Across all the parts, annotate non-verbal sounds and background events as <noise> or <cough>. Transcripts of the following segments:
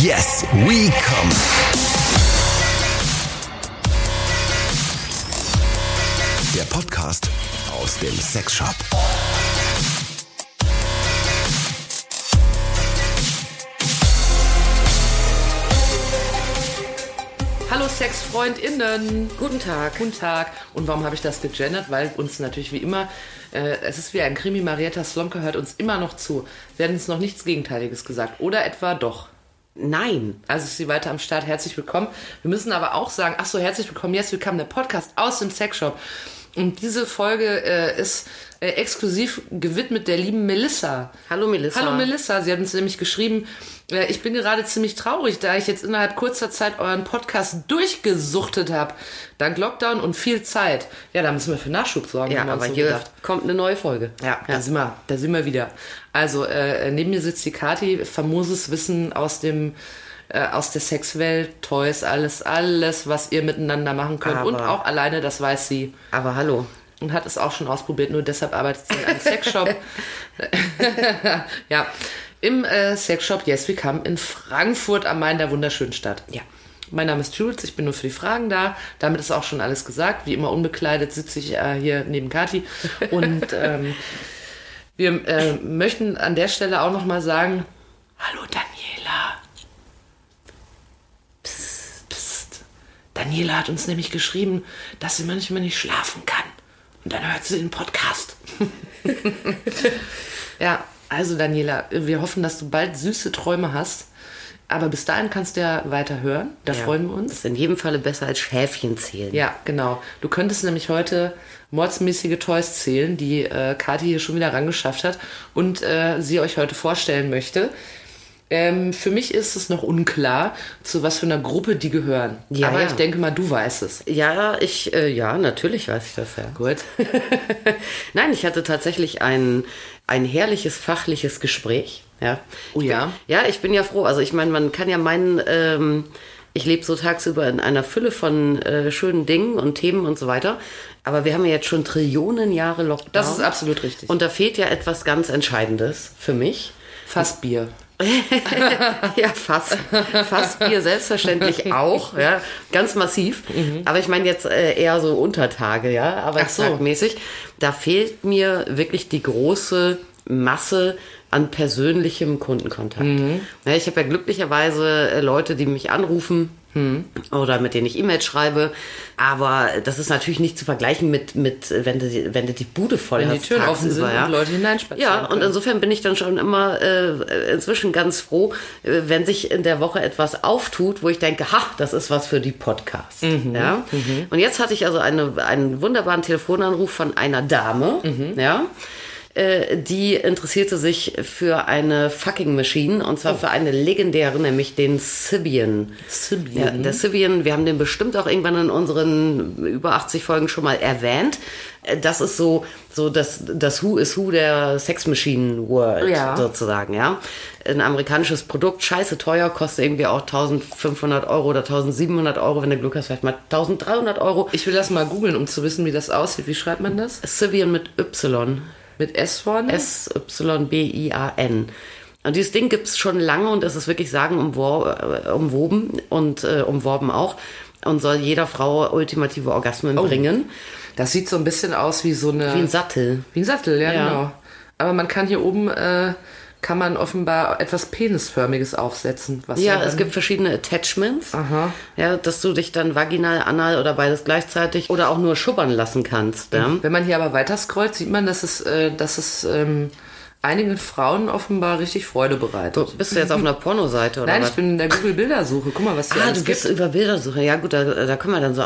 Yes, we come. Der Podcast aus dem Sexshop. Hallo SexfreundInnen. Guten Tag. Guten Tag. Und warum habe ich das gegendert? Weil uns natürlich wie immer, äh, es ist wie ein Krimi, Marietta Slomka hört uns immer noch zu. Sie hat uns noch nichts Gegenteiliges gesagt. Oder etwa doch. Nein. Also ist sie weiter am Start. Herzlich willkommen. Wir müssen aber auch sagen, ach so, herzlich willkommen. Yes, willkommen, der Podcast aus dem Sexshop. Und diese Folge äh, ist äh, exklusiv gewidmet der lieben Melissa. Hallo Melissa. Hallo Melissa, sie hat uns nämlich geschrieben, äh, ich bin gerade ziemlich traurig, da ich jetzt innerhalb kurzer Zeit euren Podcast durchgesuchtet habe. Dank Lockdown und viel Zeit. Ja, da müssen wir für Nachschub sorgen. Ja, aber so hier gedacht. kommt eine neue Folge. Ja, Da, sind wir, da sind wir wieder. Also, äh, neben mir sitzt die Kati, famoses Wissen aus dem äh, aus der Sexwelt, Toys, alles, alles, was ihr miteinander machen könnt. Aber- und auch alleine, das weiß sie. Aber hallo. Und hat es auch schon ausprobiert, nur deshalb arbeitet sie in einem Sexshop. <laughs> ja, im äh, Sexshop Yes We Come in Frankfurt am Main, der wunderschönen Stadt. Ja. Mein Name ist Jules, ich bin nur für die Fragen da. Damit ist auch schon alles gesagt. Wie immer unbekleidet sitze ich äh, hier neben Kati. Und ähm, wir äh, möchten an der Stelle auch nochmal sagen, hallo Daniela. Daniela hat uns nämlich geschrieben, dass sie manchmal nicht schlafen kann. Und dann hört sie den Podcast. <laughs> ja, also Daniela, wir hoffen, dass du bald süße Träume hast. Aber bis dahin kannst du ja weiter hören. Da freuen wir uns. Ist in jedem Falle besser als Schäfchen zählen. Ja, genau. Du könntest nämlich heute mordsmäßige Toys zählen, die äh, Kathi hier schon wieder rangeschafft hat und äh, sie euch heute vorstellen möchte. Ähm, für mich ist es noch unklar, zu was für einer Gruppe die gehören. Ja, Aber ja. ich denke mal, du weißt es. Ja, ich, äh, ja, natürlich weiß ich das ja. Gut. <laughs> Nein, ich hatte tatsächlich ein, ein herrliches fachliches Gespräch. Ja. Oh ja. Ja, ich bin ja froh. Also ich meine, man kann ja meinen, ähm, ich lebe so tagsüber in einer Fülle von äh, schönen Dingen und Themen und so weiter. Aber wir haben ja jetzt schon Trillionen Jahre Lockdown. Das ist absolut richtig. Und da fehlt ja etwas ganz Entscheidendes für mich. Fassbier. <laughs> Ja, fast. Fast Bier selbstverständlich <laughs> auch, ja, ganz massiv. Aber ich meine jetzt äh, eher so Untertage, ja, arbeitstagmäßig. Da fehlt mir wirklich die große Masse an persönlichem Kundenkontakt. Ja, ich habe ja glücklicherweise äh, Leute, die mich anrufen oder mit denen ich E-Mails schreibe. Aber das ist natürlich nicht zu vergleichen mit, mit wenn, du, die- wenn du die Bude voll Wenn die hast Türen offen sind tagsüber, und Leute hineinspazieren Ja, und können. insofern bin ich dann schon immer äh, inzwischen ganz froh, äh, wenn sich in der Woche etwas auftut, wo ich denke, ha, das ist was für die Podcasts. Ja? Und jetzt hatte ich also eine, einen wunderbaren Telefonanruf von einer Dame, ja. Äh, Die interessierte sich für eine fucking Machine und zwar für eine legendäre, nämlich den Sibian. Sibian. Ja, der Sibian, wir haben den bestimmt auch irgendwann in unseren über 80 Folgen schon mal erwähnt. Äh, Das ist so, so das, das Who is Who der Sex Machine World Ja. sozusagen, ja. Ein amerikanisches Produkt, scheiße teuer, kostet irgendwie auch 1500 Euro oder 1700 Euro, wenn du Glück hast, vielleicht mal 1300 Euro. Ich will das mal googeln, um zu wissen, wie das aussieht. Wie schreibt man das? Sibian mit Y. Mit S vorne? S-Y-B-I-A-N. Und dieses Ding gibt's schon lange und es ist wirklich sagen äh, umwoben und äh, umworben auch und soll jeder Frau ultimative Orgasmen bringen. Das sieht so ein bisschen aus wie so eine. Wie ein Sattel. Wie ein Sattel, ja, Ja. genau. Aber man kann hier oben, äh, kann man offenbar etwas Penisförmiges aufsetzen. Was Ja, dann- es gibt verschiedene Attachments. Aha. Ja, dass du dich dann vaginal, anal oder beides gleichzeitig oder auch nur schubbern lassen kannst. Ja. Wenn man hier aber weiter scrollt, sieht man, dass es, äh, dass es ähm, einigen Frauen offenbar richtig Freude bereitet. Bist du jetzt auf einer Pornoseite oder <laughs> Nein, was? ich bin in der Google-Bildersuche. Guck mal, was hier ah, du bist gibt. über Bildersuche. Ja gut, da, da können wir dann so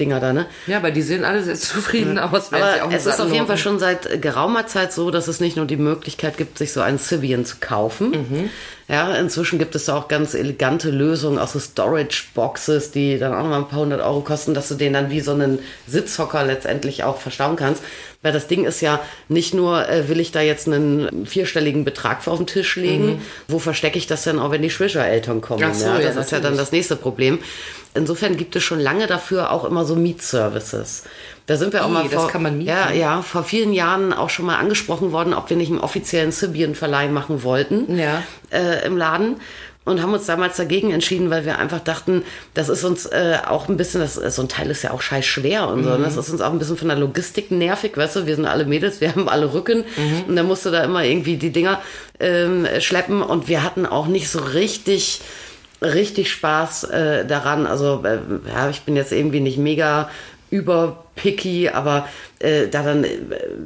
Amateur-Dinger da, ne? Ja, aber die sehen alle sehr zufrieden aus. wenn sie Aber auf es ist auf jeden Fall schon seit geraumer Zeit so, dass es nicht nur die Möglichkeit gibt, sich so einen Sibian zu kaufen. Mhm. Ja, inzwischen gibt es da auch ganz elegante Lösungen, auch so Storage-Boxes, die dann auch nochmal ein paar hundert Euro kosten, dass du den dann wie so einen Sitzhocker letztendlich auch verstauen kannst. Weil das Ding ist ja nicht nur, äh, will ich da jetzt einen vierstelligen Betrag auf den Tisch legen, wo verstecke ich das denn auch, wenn die Schwischereltern kommen? Mhm. Ach so, ja, ja, das ist ja dann natürlich. das nächste Problem. Insofern gibt es schon lange dafür auch immer so Mietservices. Da sind wir auch Ih, mal das vor, kann man mieten? Ja, ja, vor vielen Jahren auch schon mal angesprochen worden, ob wir nicht einen offiziellen Sibian-Verleih machen wollten Ja. äh, im Laden. und haben uns damals dagegen entschieden, weil wir einfach dachten, das ist uns äh, auch ein bisschen, das, so ein Teil ist ja auch scheiß schwer und so. Mhm. Das ist uns auch ein bisschen von der Logistik nervig, weißt du, wir sind alle Mädels, wir haben alle Rücken mhm. und dann musst du da immer irgendwie die Dinger ähm, schleppen und wir hatten auch nicht so richtig richtig Spaß äh, daran. Also äh, ja, ich bin jetzt irgendwie nicht mega über picky, aber äh, da dann äh,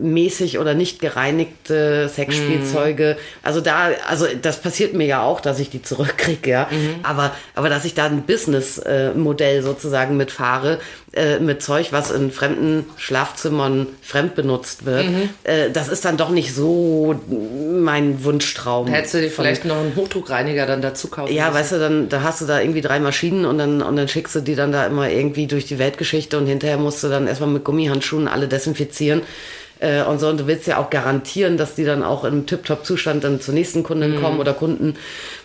mäßig oder nicht gereinigte Sexspielzeuge, mm. also da, also das passiert mir ja auch, dass ich die zurückkriege, ja, mm. aber, aber dass ich da ein Business-Modell sozusagen mitfahre, äh, mit Zeug, was in fremden Schlafzimmern fremd benutzt wird, mm. äh, das ist dann doch nicht so mein Wunschtraum. Hättest du dir vielleicht noch einen Hochdruckreiniger dann dazu kaufen Ja, müssen. weißt du, dann da hast du da irgendwie drei Maschinen und dann, und dann schickst du die dann da immer irgendwie durch die Weltgeschichte und hinterher musst du dann erstmal mit Gummihandschuhen alle desinfizieren. Äh, und so, und du willst ja auch garantieren, dass die dann auch im Tip-Top-Zustand dann zur nächsten Kundin mhm. kommen oder Kunden.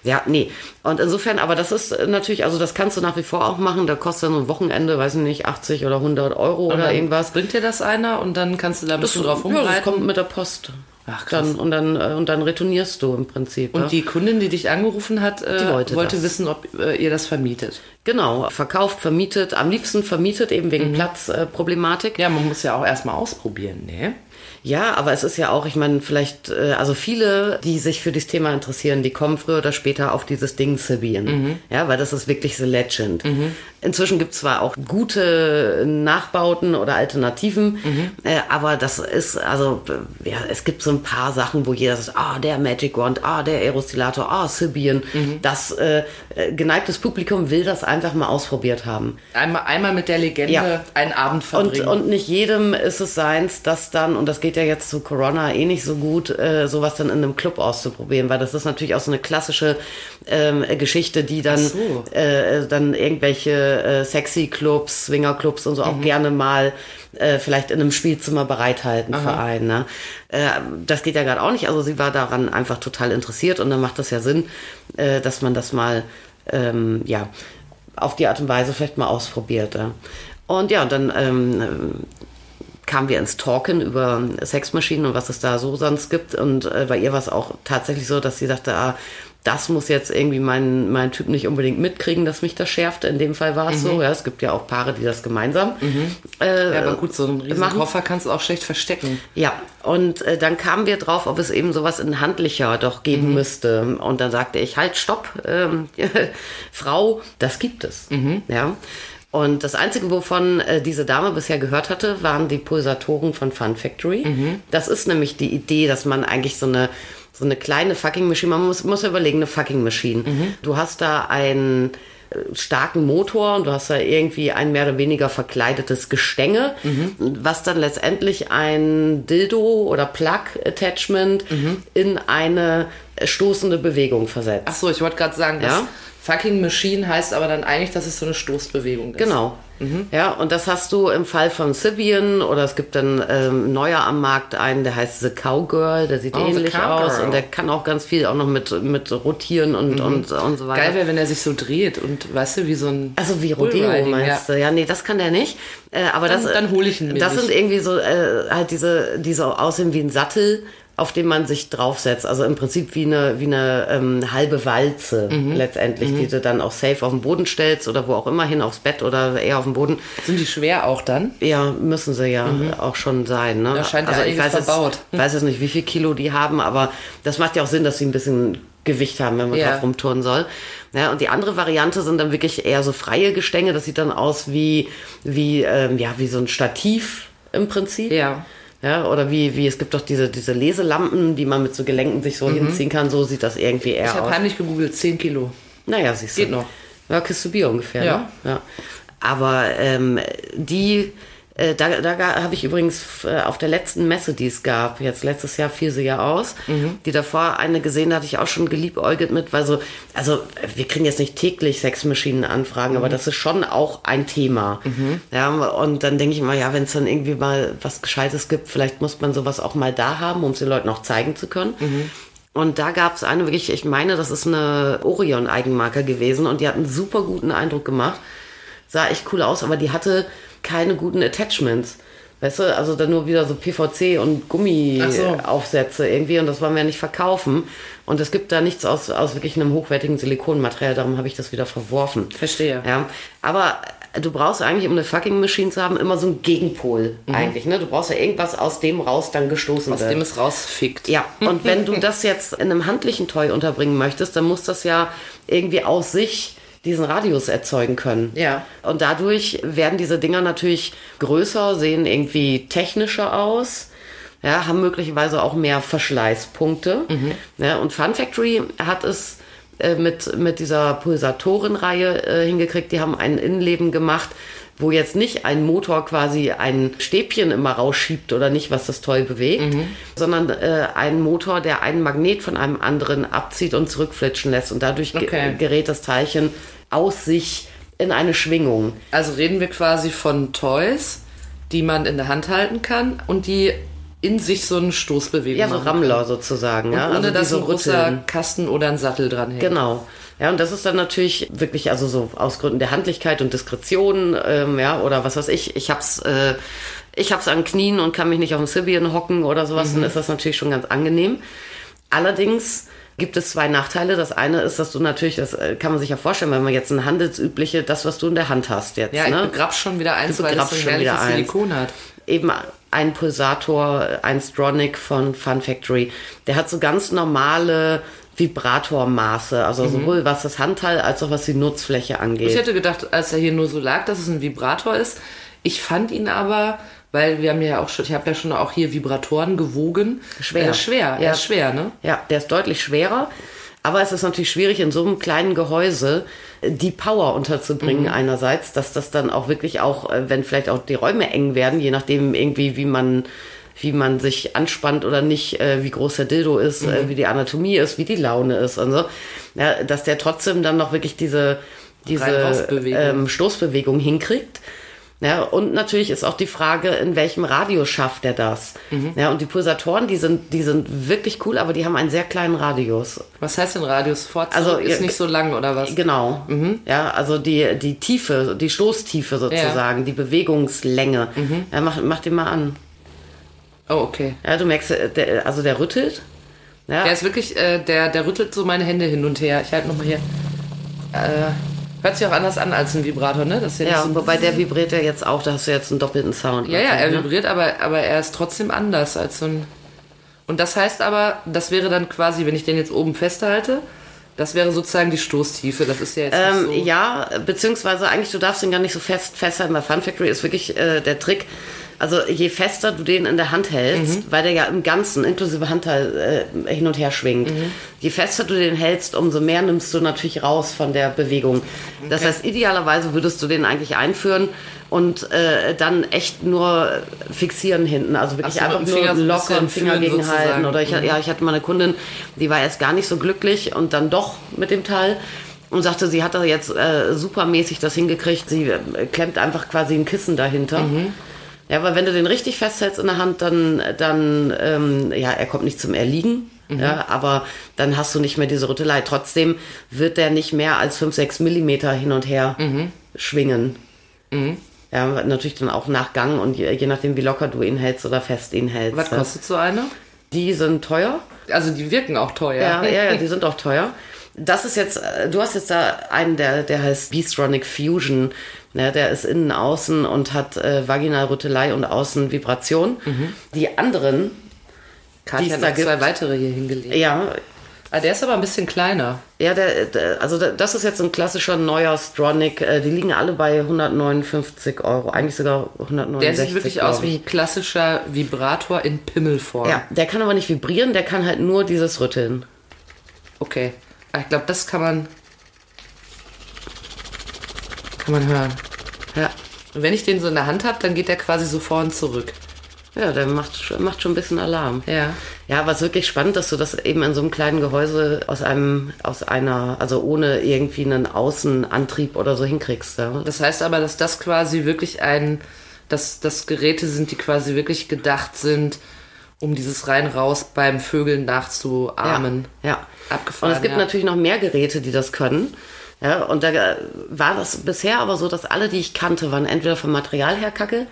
Ja, nee. Und insofern, aber das ist natürlich, also das kannst du nach wie vor auch machen. Da kostet dann ein Wochenende, weiß ich nicht, 80 oder 100 Euro und oder irgendwas. Bringt dir das einer und dann kannst du da ein bisschen das, drauf rumreiten? Ja, das kommt mit der Post. Ach, krass. Dann, und, dann, äh, und dann retournierst du im Prinzip. Und ja? die Kundin, die dich angerufen hat, äh, wollte, wollte wissen, ob äh, ihr das vermietet. Genau, verkauft, vermietet, am liebsten vermietet, eben wegen mhm. Platzproblematik. ja, man muss ja auch erstmal ausprobieren, ne? Ja, aber es ist ja auch, ich meine, vielleicht, äh, also viele, die sich für dieses Thema interessieren, die kommen früher oder später auf dieses Ding Sibian. Mhm. Ja, weil das ist wirklich the legend. Mhm. Inzwischen gibt es zwar auch gute Nachbauten oder Alternativen, mhm. äh, aber das ist, also, ja, es gibt so ein paar Sachen, wo jeder sagt, ah, der Magic Wand, ah, der Aerostilator, ah, Sibian. Mhm. Das äh, geneigtes Publikum will das einfach mal ausprobiert haben. Einmal, einmal mit der Legende ja. einen Abend verbringen. Und, und nicht jedem ist es seins, das dann, und das geht ja jetzt zu Corona eh nicht so gut, äh, sowas dann in einem Club auszuprobieren, weil das ist natürlich auch so eine klassische ähm, Geschichte, die dann, so. äh, dann irgendwelche äh, sexy Clubs, Swinger Clubs und so mhm. auch gerne mal äh, vielleicht in einem Spielzimmer bereithalten Aha. für einen. Ne? Äh, das geht ja gerade auch nicht. Also sie war daran einfach total interessiert und dann macht das ja Sinn, äh, dass man das mal ähm, ja auf die Art und Weise vielleicht mal ausprobiert. Und ja, dann ähm, kamen wir ins Talken über Sexmaschinen und was es da so sonst gibt. Und äh, bei ihr war es auch tatsächlich so, dass sie sagte, ah, das muss jetzt irgendwie mein, mein Typ nicht unbedingt mitkriegen, dass mich das schärft. In dem Fall war es mhm. so. Ja, es gibt ja auch Paare, die das gemeinsam. Mhm. Äh, ja, aber gut, so einen riesen machen. Koffer kannst du auch schlecht verstecken. Ja, und äh, dann kamen wir drauf, ob es eben sowas in handlicher doch geben mhm. müsste. Und dann sagte ich, halt, stopp, ähm, <laughs> Frau, das gibt es. Mhm. Ja. Und das Einzige, wovon äh, diese Dame bisher gehört hatte, waren die Pulsatoren von Fun Factory. Mhm. Das ist nämlich die Idee, dass man eigentlich so eine so eine kleine fucking Maschine. Man muss, muss überlegen, eine fucking Maschine. Mhm. Du hast da einen äh, starken Motor und du hast da irgendwie ein mehr oder weniger verkleidetes Gestänge, mhm. was dann letztendlich ein Dildo oder Plug-Attachment mhm. in eine stoßende Bewegung versetzt. Ach so, ich wollte gerade sagen, ja? Fucking Machine heißt aber dann eigentlich, dass es so eine Stoßbewegung ist. Genau. Mhm. Ja, und das hast du im Fall von Sibian oder es gibt dann ähm, neuer am Markt einen, der heißt The Cowgirl, der sieht oh, ähnlich aus und der kann auch ganz viel auch noch mit, mit rotieren und, mhm. und, und so weiter. Geil wäre, wenn er sich so dreht und weißt du, wie so ein. Also wie Rodeo meinst ja. du? Ja, nee, das kann der nicht. Äh, aber dann, das, dann hole ich ihn mir Das nicht. sind irgendwie so äh, halt diese, die so aussehen wie ein Sattel auf dem man sich draufsetzt. Also im Prinzip wie eine, wie eine ähm, halbe Walze mhm. letztendlich, mhm. die du dann auch safe auf den Boden stellst oder wo auch immer hin, aufs Bett oder eher auf den Boden. Sind die schwer auch dann? Ja, müssen sie ja mhm. auch schon sein. Ne? Da scheint also ich weiß verbaut. Jetzt, weiß jetzt nicht, wie viel Kilo die haben, aber das macht ja auch Sinn, dass sie ein bisschen Gewicht haben, wenn man ja. drauf rumturnen soll. Ja, und die andere Variante sind dann wirklich eher so freie Gestänge. Das sieht dann aus wie, wie, ähm, ja, wie so ein Stativ im Prinzip. Ja. Ja, oder wie, wie, es gibt doch diese, diese Leselampen, die man mit so Gelenken sich so mhm. hinziehen kann. So sieht das irgendwie eher ich aus. Ich habe heimlich gegoogelt, 10 Kilo. Naja, siehst du. Geht noch. Ja, Kiste Bier ungefähr. Ja. Ne? ja. Aber ähm, die äh, da da habe ich übrigens äh, auf der letzten Messe, die es gab, jetzt letztes Jahr fiel sie ja aus, mhm. die davor eine gesehen, da hatte ich auch schon geliebäugelt mit, weil so, also wir kriegen jetzt nicht täglich Sexmaschinen-Anfragen, mhm. aber das ist schon auch ein Thema. Mhm. Ja, und dann denke ich mal, ja, wenn es dann irgendwie mal was Gescheites gibt, vielleicht muss man sowas auch mal da haben, um es den Leuten auch zeigen zu können. Mhm. Und da gab es eine wirklich, ich meine, das ist eine Orion-Eigenmarke gewesen und die hat einen super guten Eindruck gemacht. Sah echt cool aus, aber die hatte keine guten Attachments. Weißt du, also dann nur wieder so PVC und Gummiaufsätze so. irgendwie und das wollen wir nicht verkaufen. Und es gibt da nichts aus, aus wirklich einem hochwertigen Silikonmaterial, darum habe ich das wieder verworfen. Verstehe. Ja, aber du brauchst eigentlich, um eine fucking Machine zu haben, immer so einen Gegenpol mhm. eigentlich. Ne? Du brauchst ja irgendwas, aus dem raus dann gestoßen aus wird. Aus dem es rausfickt. Ja, und wenn du <laughs> das jetzt in einem handlichen Toy unterbringen möchtest, dann muss das ja irgendwie aus sich diesen Radius erzeugen können. Ja. Und dadurch werden diese Dinger natürlich größer, sehen irgendwie technischer aus. Ja, haben möglicherweise auch mehr Verschleißpunkte. Mhm. Ja, und Fun Factory hat es äh, mit, mit dieser Pulsatorenreihe äh, hingekriegt. Die haben ein Innenleben gemacht, wo jetzt nicht ein Motor quasi ein Stäbchen immer rausschiebt oder nicht, was das toll bewegt, mhm. sondern äh, ein Motor, der einen Magnet von einem anderen abzieht und zurückflitschen lässt. Und dadurch okay. gerät das Teilchen aus sich in eine Schwingung. Also reden wir quasi von Toys, die man in der Hand halten kann und die in sich so eine Stoßbewegung Ja, so Rammler sozusagen. Ja? Ohne also dass ein großer Kasten oder ein Sattel dran hängt. Genau. Ja, und das ist dann natürlich wirklich, also so aus Gründen der Handlichkeit und Diskretion, ähm, ja, oder was weiß ich, ich hab's, äh, ich hab's an Knien und kann mich nicht auf dem Sibian hocken oder sowas, mhm. dann ist das natürlich schon ganz angenehm. Allerdings gibt es zwei Nachteile. Das eine ist, dass du natürlich, das äh, kann man sich ja vorstellen, wenn man jetzt ein handelsübliche, das, was du in der Hand hast jetzt. Ja, ich ne? begrab schon wieder eins, weil es so schon wieder Silikon hat. Eben ein Pulsator, ein Stronic von Fun Factory. Der hat so ganz normale Vibratormaße, also mhm. sowohl was das Handteil als auch was die Nutzfläche angeht. Ich hätte gedacht, als er hier nur so lag, dass es ein Vibrator ist. Ich fand ihn aber, weil wir haben ja auch schon, ich habe ja schon auch hier Vibratoren gewogen. Schwer. Äh, schwer, ja. er ist schwer, ne? Ja, der ist deutlich schwerer. Aber es ist natürlich schwierig, in so einem kleinen Gehäuse die Power unterzubringen mhm. einerseits, dass das dann auch wirklich auch, äh, wenn vielleicht auch die Räume eng werden, je nachdem irgendwie, wie man wie man sich anspannt oder nicht, äh, wie groß der Dildo ist, äh, mhm. äh, wie die Anatomie ist, wie die Laune ist und so, ja, dass der trotzdem dann noch wirklich diese, diese ähm, Stoßbewegung hinkriegt. Ja, und natürlich ist auch die Frage, in welchem Radius schafft er das? Mhm. Ja, und die Pulsatoren, die sind, die sind wirklich cool, aber die haben einen sehr kleinen Radius. Was heißt denn Radius? Vorzug also ist nicht so lang oder was? Genau. Mhm. Ja, also die, die Tiefe, die Stoßtiefe sozusagen, ja. die Bewegungslänge. Mhm. Ja, mach, mach den mal an. Oh, okay. Ja, du merkst, äh, der, also der rüttelt. Ja. Der ist wirklich, äh, der, der rüttelt so meine Hände hin und her. Ich halte nochmal hier. Äh, hört sich auch anders an als ein Vibrator, ne? Das ja, ja so wobei der vibriert ja jetzt auch, da hast du jetzt einen doppelten Sound. Ja, ja, er ne? vibriert, aber, aber er ist trotzdem anders als so ein. Und das heißt aber, das wäre dann quasi, wenn ich den jetzt oben festhalte, das wäre sozusagen die Stoßtiefe. Das ist ja jetzt ähm, so Ja, beziehungsweise eigentlich, du darfst ihn gar nicht so fest festhalten. Bei Fun Factory ist wirklich äh, der Trick, also je fester du den in der Hand hältst, mhm. weil der ja im Ganzen, inklusive Handteil, äh, hin und her schwingt, mhm. je fester du den hältst, umso mehr nimmst du natürlich raus von der Bewegung. Das heißt, idealerweise würdest du den eigentlich einführen und äh, dann echt nur fixieren hinten. Also wirklich Ach, einfach nur locker einen Finger gegenhalten. Oder ich, mhm. ja, ich hatte mal eine Kundin, die war erst gar nicht so glücklich und dann doch mit dem Teil und sagte, sie hat da jetzt äh, supermäßig das hingekriegt. Sie äh, klemmt einfach quasi ein Kissen dahinter. Mhm. Ja, weil wenn du den richtig festhältst in der Hand, dann, dann ähm, ja, er kommt nicht zum Erliegen. Mhm. Ja, aber dann hast du nicht mehr diese Rüttelei. Trotzdem wird der nicht mehr als 5, 6 Millimeter hin und her mhm. schwingen. Mhm. Ja, natürlich dann auch nach Gang und je, je, nachdem, wie locker du ihn hältst oder fest ihn hältst. Was kostet so eine? Die sind teuer. Also die wirken auch teuer. Ja, ja, ja <laughs> die sind auch teuer. Das ist jetzt, äh, du hast jetzt da einen, der, der heißt Beastronic Fusion. Ja, der ist innen, außen und hat äh, Vaginalrüttelei und außen Vibration. Mhm. Die anderen, Katja hat da gibt, zwei weitere hier hingelegt. Ja. Ah, der ist aber ein bisschen kleiner. Ja, der, der, also das ist jetzt ein klassischer neuer Stronic. Äh, die liegen alle bei 159 Euro, eigentlich sogar 169 Der sieht wirklich aus wie ein klassischer Vibrator in Pimmelform. Ja, der kann aber nicht vibrieren, der kann halt nur dieses Rütteln. Okay. Ah, ich glaube, das kann man kann man hören. Ja. Und wenn ich den so in der Hand habe, dann geht der quasi so vor und zurück. Ja, der macht, macht schon ein bisschen Alarm. Ja. Ja, aber es ist wirklich spannend, dass du das eben in so einem kleinen Gehäuse aus einem, aus einer, also ohne irgendwie einen Außenantrieb oder so hinkriegst. Ja. Das heißt aber, dass das quasi wirklich ein, dass das Geräte sind, die quasi wirklich gedacht sind, um dieses rein-raus beim Vögeln nachzuahmen. Ja, ja. Abgefahren. Und es gibt ja. natürlich noch mehr Geräte, die das können. Ja, und da war das bisher aber so, dass alle, die ich kannte, waren entweder vom Material her kacke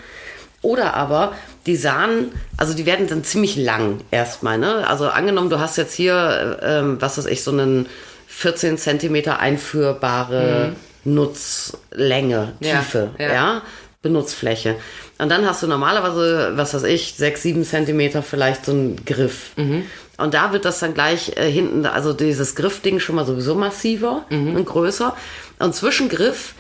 Oder aber die Sahnen, also die werden dann ziemlich lang erstmal. Ne? Also angenommen, du hast jetzt hier, ähm, was weiß ich, so einen 14 Zentimeter einführbare mhm. Nutzlänge, Tiefe, ja, ja. ja, Benutzfläche. Und dann hast du normalerweise, was weiß ich, 6, 7 Zentimeter vielleicht so einen Griff. Mhm. Und da wird das dann gleich äh, hinten, also dieses Griffding schon mal sowieso massiver mhm. und größer. Und zwischen Griff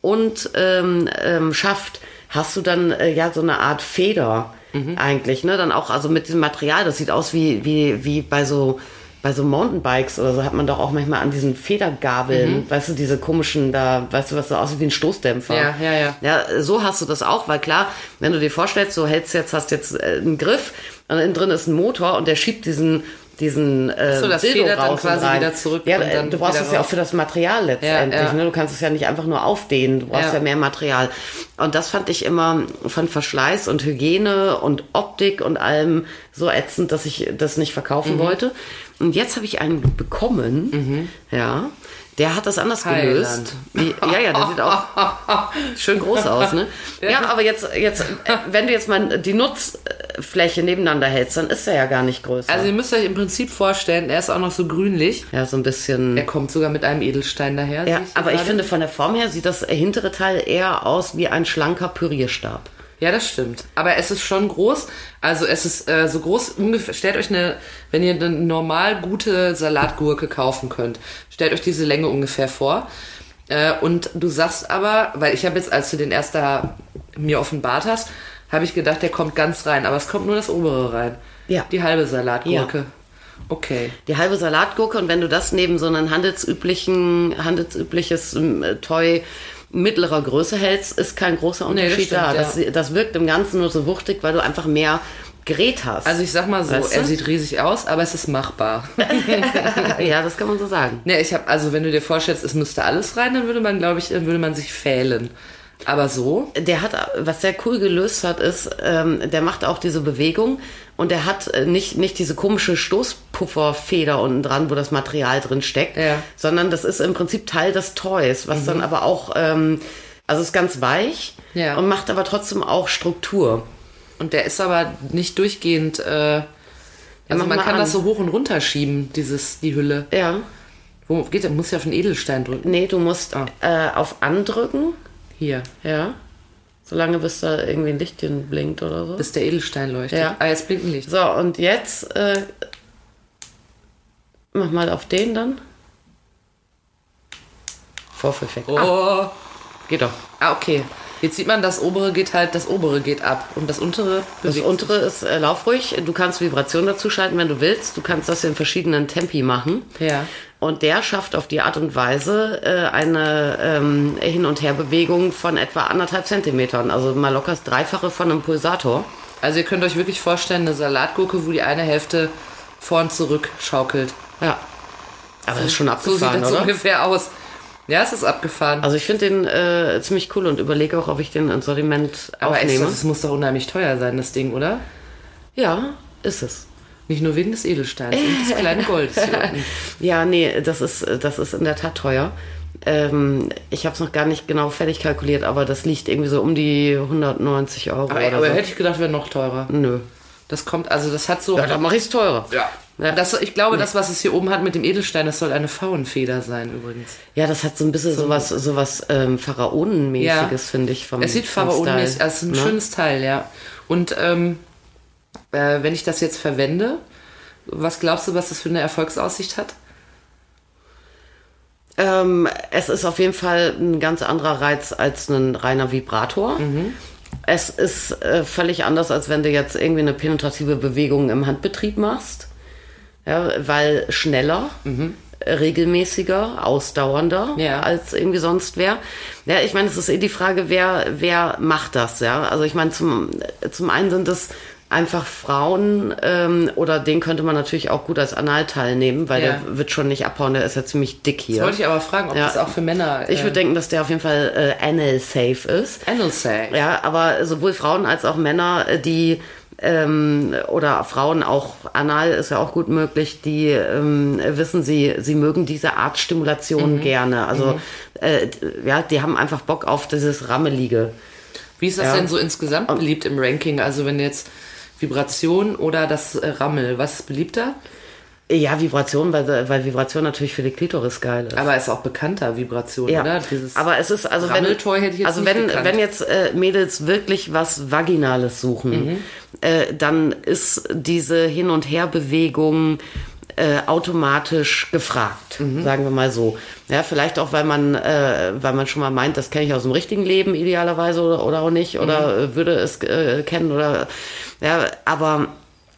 und ähm, ähm, Schaft hast du dann äh, ja so eine Art Feder mhm. eigentlich, ne? Dann auch, also mit diesem Material, das sieht aus wie, wie, wie bei so bei so Mountainbikes oder so hat man doch auch manchmal an diesen Federgabeln, mhm. weißt du, diese komischen da, weißt du, was so aussieht wie ein Stoßdämpfer. Ja, ja, ja. Ja, so hast du das auch, weil klar, wenn du dir vorstellst, du hältst jetzt, hast jetzt äh, einen Griff und innen drin ist ein Motor und der schiebt diesen diesen äh, so, das Dildo raus dann quasi rein. wieder zurück. Ja, du brauchst es ja auch für das Material letztendlich. Ja, ja. Ne? Du kannst es ja nicht einfach nur aufdehnen. Du brauchst ja. ja. mehr Material. Und das fand ich immer von Verschleiß und Hygiene und Optik und allem so ätzend, dass ich das nicht verkaufen mhm. wollte. Und jetzt habe ich einen bekommen, mhm. ja, der hat das anders Thailand. gelöst. Wie, ja, ja, der sieht auch <laughs> schön groß aus, ne? Ja, aber jetzt, jetzt, äh, wenn du jetzt mal die Nutzfläche nebeneinander hältst, dann ist er ja gar nicht größer. Also ihr müsst euch im Prinzip vorstellen, er ist auch noch so grünlich. Ja, so ein bisschen. Er kommt sogar mit einem Edelstein daher. Ja, aber gerade. ich finde von der Form her sieht das hintere Teil eher aus wie ein schlanker Pürierstab. Ja, das stimmt. Aber es ist schon groß. Also es ist äh, so groß, ungefähr, stellt euch eine, wenn ihr eine normal gute Salatgurke kaufen könnt, stellt euch diese Länge ungefähr vor. Äh, und du sagst aber, weil ich habe jetzt, als du den erst da mir offenbart hast, habe ich gedacht, der kommt ganz rein. Aber es kommt nur das obere rein. Ja. Die halbe Salatgurke. Ja. Okay. Die halbe Salatgurke und wenn du das neben so ein handelsüblichen, handelsübliches äh, Toy mittlerer Größe hältst, ist kein großer Unterschied nee, das stimmt, da. Das, das wirkt im Ganzen nur so wuchtig, weil du einfach mehr Gerät hast. Also ich sag mal so, weißt du? er sieht riesig aus, aber es ist machbar. <laughs> ja, das kann man so sagen. Ne, ich habe also, wenn du dir vorstellst, es müsste alles rein, dann würde man, glaube ich, würde man sich fählen. Aber so? Der hat, was sehr cool gelöst hat, ist, ähm, der macht auch diese Bewegung und der hat äh, nicht, nicht diese komische Stoßpufferfeder unten dran, wo das Material drin steckt, ja. sondern das ist im Prinzip Teil des Toys, was mhm. dann aber auch, ähm, also ist ganz weich ja. und macht aber trotzdem auch Struktur. Und der ist aber nicht durchgehend, äh, also man kann an. das so hoch und runter schieben, dieses, die Hülle. Ja. Wo geht der? Muss ja auf den Edelstein drücken. Nee, du musst ah. äh, auf andrücken. Hier. Ja. Solange bis da irgendwie ein Lichtchen blinkt oder so. Bis der Edelstein leuchtet. Ja. Ah, jetzt blinkt ein Licht. So, und jetzt äh, mach mal auf den dann. Vorführeffekt. Oh. Ah, geht doch. Ah, okay. Jetzt sieht man, das obere geht halt, das obere geht ab und das untere Das untere ist äh, laufruhig. Du kannst Vibration dazu schalten, wenn du willst. Du kannst das in verschiedenen Tempi machen. Ja. Und der schafft auf die Art und Weise äh, eine ähm, Hin- und Herbewegung von etwa anderthalb Zentimetern. Also mal locker das Dreifache von einem Pulsator. Also ihr könnt euch wirklich vorstellen, eine Salatgurke, wo die eine Hälfte vorn zurück schaukelt. Ja. Aber das ist schon abgefahren, so sieht das oder? ungefähr aus. Ja, es ist abgefahren. Also ich finde den äh, ziemlich cool und überlege auch, ob ich den ins Sortiment Aber aufnehme. Aber es muss doch unheimlich teuer sein, das Ding, oder? Ja, ist es. Nicht nur wegen des Edelsteins und des kleinen Goldes. <laughs> ja, nee, das ist, das ist in der Tat teuer. Ähm, ich habe es noch gar nicht genau fertig kalkuliert, aber das liegt irgendwie so um die 190 Euro. Aber, aber so. hätte ich gedacht, wäre noch teurer. Nö. Das kommt, also das hat so. Ja, dann mache ich es teurer. Ja. Ja. Das, ich glaube, das, was es hier oben hat mit dem Edelstein, das soll eine Faunfeder sein übrigens. Ja, das hat so ein bisschen so sowas, sowas ähm, Pharaonenmäßiges, ja. finde ich. Vom, es sieht Pharaonenmäßig, also ein ne? schönes Teil, ja. Und ähm, äh, wenn ich das jetzt verwende, was glaubst du, was das für eine Erfolgsaussicht hat? Ähm, es ist auf jeden Fall ein ganz anderer Reiz als ein reiner Vibrator. Mhm. Es ist äh, völlig anders, als wenn du jetzt irgendwie eine penetrative Bewegung im Handbetrieb machst ja, weil schneller, mhm. regelmäßiger, ausdauernder ja. als irgendwie sonst wäre. Ja, ich meine, es ist eh die Frage, wer, wer macht das, ja? Also ich meine, zum, zum einen sind es einfach Frauen ähm, oder den könnte man natürlich auch gut als Analteil nehmen, weil ja. der wird schon nicht abhauen, der ist ja ziemlich dick hier. Das wollte ich aber fragen, ob ja. das auch für Männer. Äh ich würde denken, dass der auf jeden Fall äh, anal safe ist. Anal safe. Ja, aber sowohl Frauen als auch Männer, äh, die ähm, oder Frauen auch anal ist ja auch gut möglich, die ähm, wissen, sie, sie mögen diese Art Stimulation mhm. gerne. Also mhm. äh, ja, die haben einfach Bock auf dieses Rammelige. Wie ist das Ja. denn so insgesamt beliebt im Ranking? Also wenn jetzt Vibration oder das Rammel, was ist beliebter? Ja, Vibration, weil, weil Vibration natürlich für die Klitoris geil ist. Aber ist auch bekannter Vibration, Ja, oder? Dieses aber es ist also wenn, also wenn wenn jetzt äh, Mädels wirklich was Vaginales suchen, Mhm. äh, dann ist diese Hin und Herbewegung äh, automatisch gefragt, Mhm. sagen wir mal so. Ja, vielleicht auch weil man äh, weil man schon mal meint, das kenne ich aus dem richtigen Leben idealerweise oder, oder auch nicht oder Mhm. würde es äh, kennen oder ja, aber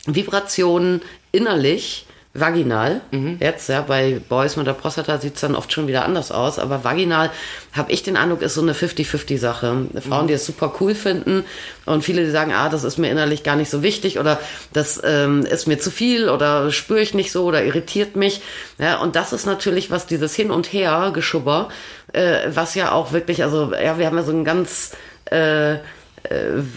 Vibrationen innerlich vaginal. Mhm. Jetzt, ja, bei Boys mit der Prostata sieht's dann oft schon wieder anders aus, aber vaginal habe ich den Eindruck, ist so eine 50-50-Sache. Frauen, Mhm. die es super cool finden und viele, die sagen, ah, das ist mir innerlich gar nicht so wichtig oder das ähm, ist mir zu viel oder spüre ich nicht so oder irritiert mich. Ja, und das ist natürlich was dieses Hin und Her Geschubber, äh, was ja auch wirklich, also ja, wir haben ja so ein ganz äh,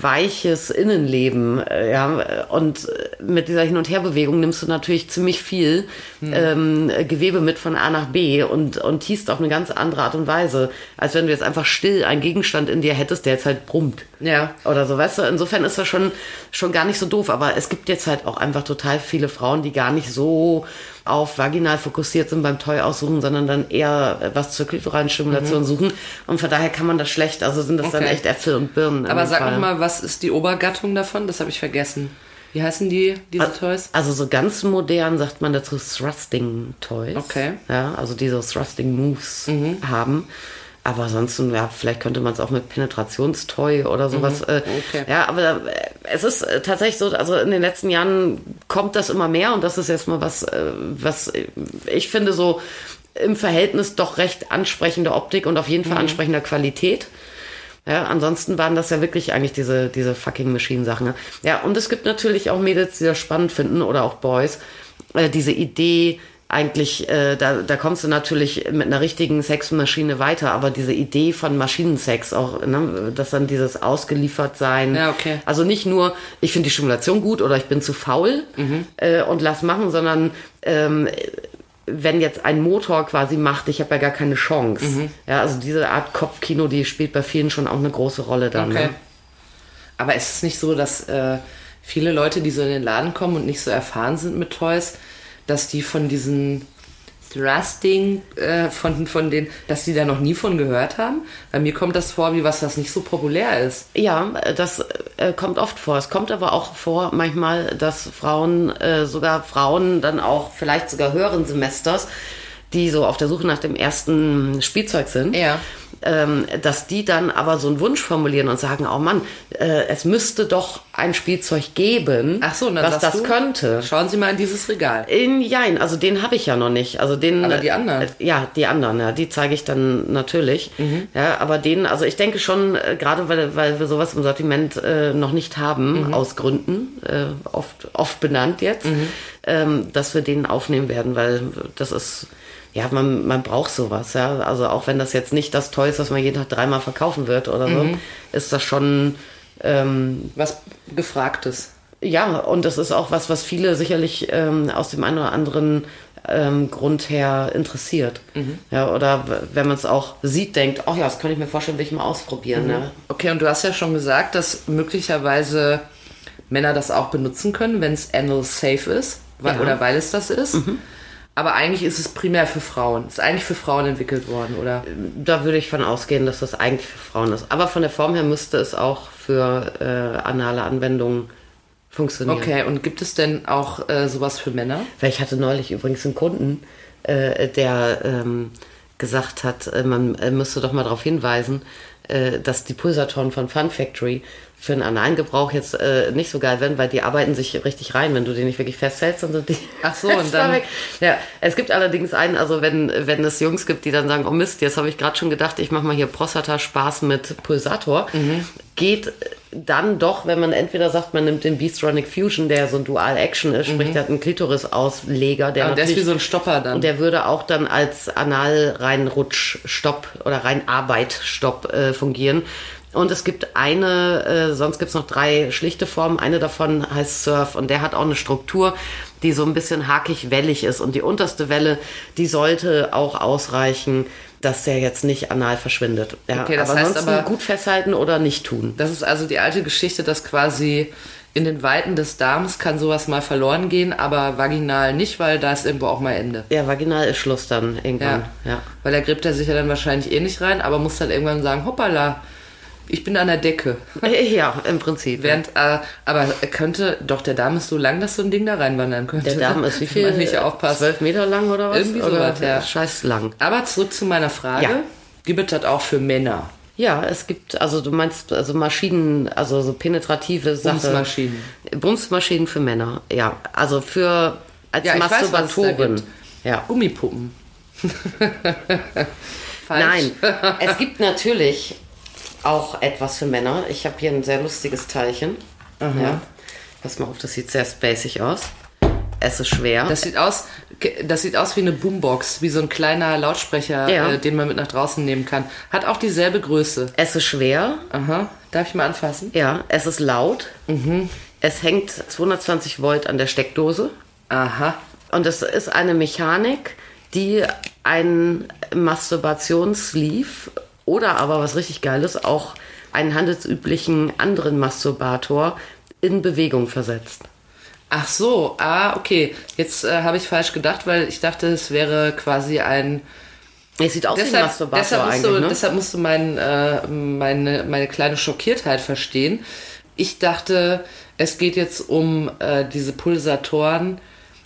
weiches Innenleben, äh, ja, und mit dieser Hin- und Herbewegung nimmst du natürlich ziemlich viel ähm, Gewebe mit von A nach B und, und tiest auf eine ganz andere Art und Weise, als wenn du jetzt einfach still einen Gegenstand in dir hättest, der jetzt halt brummt. Ja. Oder so, weißt du, insofern ist das schon, schon gar nicht so doof, aber es gibt jetzt halt auch einfach total viele Frauen, die gar nicht so auf vaginal fokussiert sind beim Toy aussuchen, sondern dann eher äh, was zur klitoralen Stimulation suchen. Und von daher kann man das schlecht, also sind das dann Okay. echt Äpfel und Birnen. Aber sag Fall. noch mal, was ist die Obergattung davon? Das habe ich vergessen. Wie heißen die, diese Toys? Also so ganz modern sagt man dazu Thrusting Toys. Okay. Ja, also die so Thrusting Moves haben. Aber ansonsten, ja, vielleicht könnte man es auch mit Penetrationstoy oder sowas. Äh, Okay. Ja, aber es ist äh, tatsächlich so, also in den letzten Jahren kommt das immer mehr und das ist jetzt mal was, äh, was ich finde so im Verhältnis doch recht ansprechende Optik und auf jeden Fall ansprechender Qualität. Ja, ansonsten waren das ja wirklich eigentlich diese, diese fucking Machine-Sachen. ne? Ja, und es gibt natürlich auch Mädels, die das spannend finden oder auch Boys. Äh, diese Idee, eigentlich, äh, da, da kommst du natürlich mit einer richtigen Sexmaschine weiter, aber diese Idee von Maschinensex auch, ne, dass dann dieses ausgeliefert sein. Ja, okay. Also nicht nur, ich finde die Stimulation gut oder ich bin zu faul äh, und lass machen, sondern ähm, wenn jetzt ein Motor quasi macht, ich habe ja gar keine Chance. Mhm. Ja, also diese Art Kopfkino, die spielt bei vielen schon auch eine große Rolle dann. Okay. Ne? Aber ist es nicht so, dass äh, viele Leute, die so in den Laden kommen und nicht so erfahren sind mit Toys, dass die von diesen Thrusting, äh, von, von den, dass die da noch nie von gehört haben? Bei mir kommt das vor, wie was das nicht so populär ist. Ja, das äh, kommt oft vor. Es kommt aber auch vor manchmal, dass Frauen, äh, sogar Frauen dann auch vielleicht sogar höheren Semesters, die so auf der Suche nach dem ersten Spielzeug sind, Ja. Ähm, dass die dann aber so einen Wunsch formulieren und sagen, oh Mann, äh, es müsste doch ein Spielzeug geben, Ach so, was das du, könnte. Schauen Sie mal in dieses Regal. In, jein, also den habe ich ja noch nicht. Also den, Aber die anderen? Äh, ja, die anderen, ja, die zeige ich dann natürlich. Mhm. Ja, aber den, also ich denke schon, äh, gerade weil, weil wir sowas im Sortiment äh, noch nicht haben, Mhm. aus Gründen, äh, oft, oft benannt jetzt, Mhm. ähm, dass wir den aufnehmen werden, weil das ist, ja, man, man braucht sowas, ja. Also auch wenn das jetzt nicht das Toy ist, was man jeden Tag dreimal verkaufen wird oder so, Mhm. ist das schon, ähm, Was Gefragtes. ja, und das ist auch was, was viele sicherlich ähm, aus dem einen oder anderen ähm, Grund her interessiert. Ja, oder wenn man es auch sieht, denkt, ach ja, das könnte ich mir vorstellen, will ich mal ausprobieren. Ne? Okay, und du hast ja schon gesagt, dass möglicherweise Männer das auch benutzen können, wenn es anal safe ist. Weil, Ja. Oder weil es das ist. Aber eigentlich ist es primär für Frauen. Ist eigentlich für Frauen entwickelt worden, oder? Da würde ich von ausgehen, dass das eigentlich für Frauen ist. Aber von der Form her müsste es auch für äh, anale Anwendungen funktionieren. Okay, und gibt es denn auch äh, sowas für Männer? Weil ich hatte neulich übrigens einen Kunden, äh, der ähm, gesagt hat, äh, man äh, müsste doch mal darauf hinweisen, äh, dass die Pulsatoren von Fun Factory für einen analen Gebrauch jetzt äh, nicht so geil werden, weil die arbeiten sich richtig rein. Wenn du die nicht wirklich festhältst, dann sind die <laughs> Ach so, <laughs> und dann- weg. Ja, es gibt allerdings einen, also wenn, wenn es Jungs gibt, die dann sagen, oh Mist, jetzt habe ich gerade schon gedacht, ich mache mal hier Prostata-Spaß mit Pulsator, Mhm. geht dann doch, wenn man entweder sagt, man nimmt den Beastronic Fusion, der so ein Dual-Action ist, sprich, der hat einen Klitoris-Ausleger, der Mhm. der ist wie so ein Stopper dann. und der würde auch dann als Anal-Reinrutsch-Stopp oder Reinarbeit-Stopp äh, fungieren. Und es gibt eine, äh, sonst gibt es noch drei schlichte Formen. Eine davon heißt Surf und der hat auch eine Struktur, die so ein bisschen hakig-wellig ist. Und die unterste Welle, die sollte auch ausreichen, dass der jetzt nicht anal verschwindet. Ja, Okay, das aber heißt aber- gut festhalten oder nicht tun. Das ist also die alte Geschichte, dass quasi in den Weiten des Darms kann sowas mal verloren gehen, aber vaginal nicht, weil da ist irgendwo auch mal Ende. Ja, vaginal ist Schluss dann irgendwann. Ja. Ja. Weil da gräbt er sich ja dann wahrscheinlich eh nicht rein, aber muss dann irgendwann sagen, hoppala, ich bin an der Decke. Ja, im Prinzip. Während, äh, aber er könnte, doch der Darm ist so lang, dass so ein Ding da reinwandern könnte. Der Darm ist wie <laughs> Wenn viel? man nicht aufpasst. Zwölf Meter lang oder was? Irgendwie oder sowas, ja. Scheiß lang. Aber zurück zu meiner Frage. Ja. Gibt es das auch für Männer? Ja, es gibt, also du meinst, also Maschinen, also so penetrative Sachen. Bumsmaschinen. Bumsmaschinen für Männer, ja. Also für, als Ja, weiß, gibt. ja. Gummipuppen. <laughs> Nein, es gibt natürlich auch etwas für Männer. Ich habe hier ein sehr lustiges Teilchen. Ja. Pass mal auf, das sieht sehr spacig aus. Es ist schwer. Das sieht aus, das sieht aus wie eine Boombox, wie so ein kleiner Lautsprecher, Ja. äh, den man mit nach draußen nehmen kann. Hat auch dieselbe Größe. es ist schwer. Aha. Darf ich mal anfassen? Ja, es ist laut. Mhm. Es hängt 220 Volt an der Steckdose. Aha. Und es ist eine Mechanik, die einen Masturbationssleeve oder aber was richtig geil ist, auch einen handelsüblichen anderen Masturbator in Bewegung versetzt. Ach so, ah, okay. Jetzt äh, habe ich falsch gedacht, weil ich dachte, es wäre quasi ein. Es sieht aus wie ein Deshalb, Masturbator deshalb, musst eigentlich, du, ne? deshalb musst du mein, äh, meine, meine kleine Schockiertheit verstehen. Ich dachte, es geht jetzt um äh, diese Pulsatoren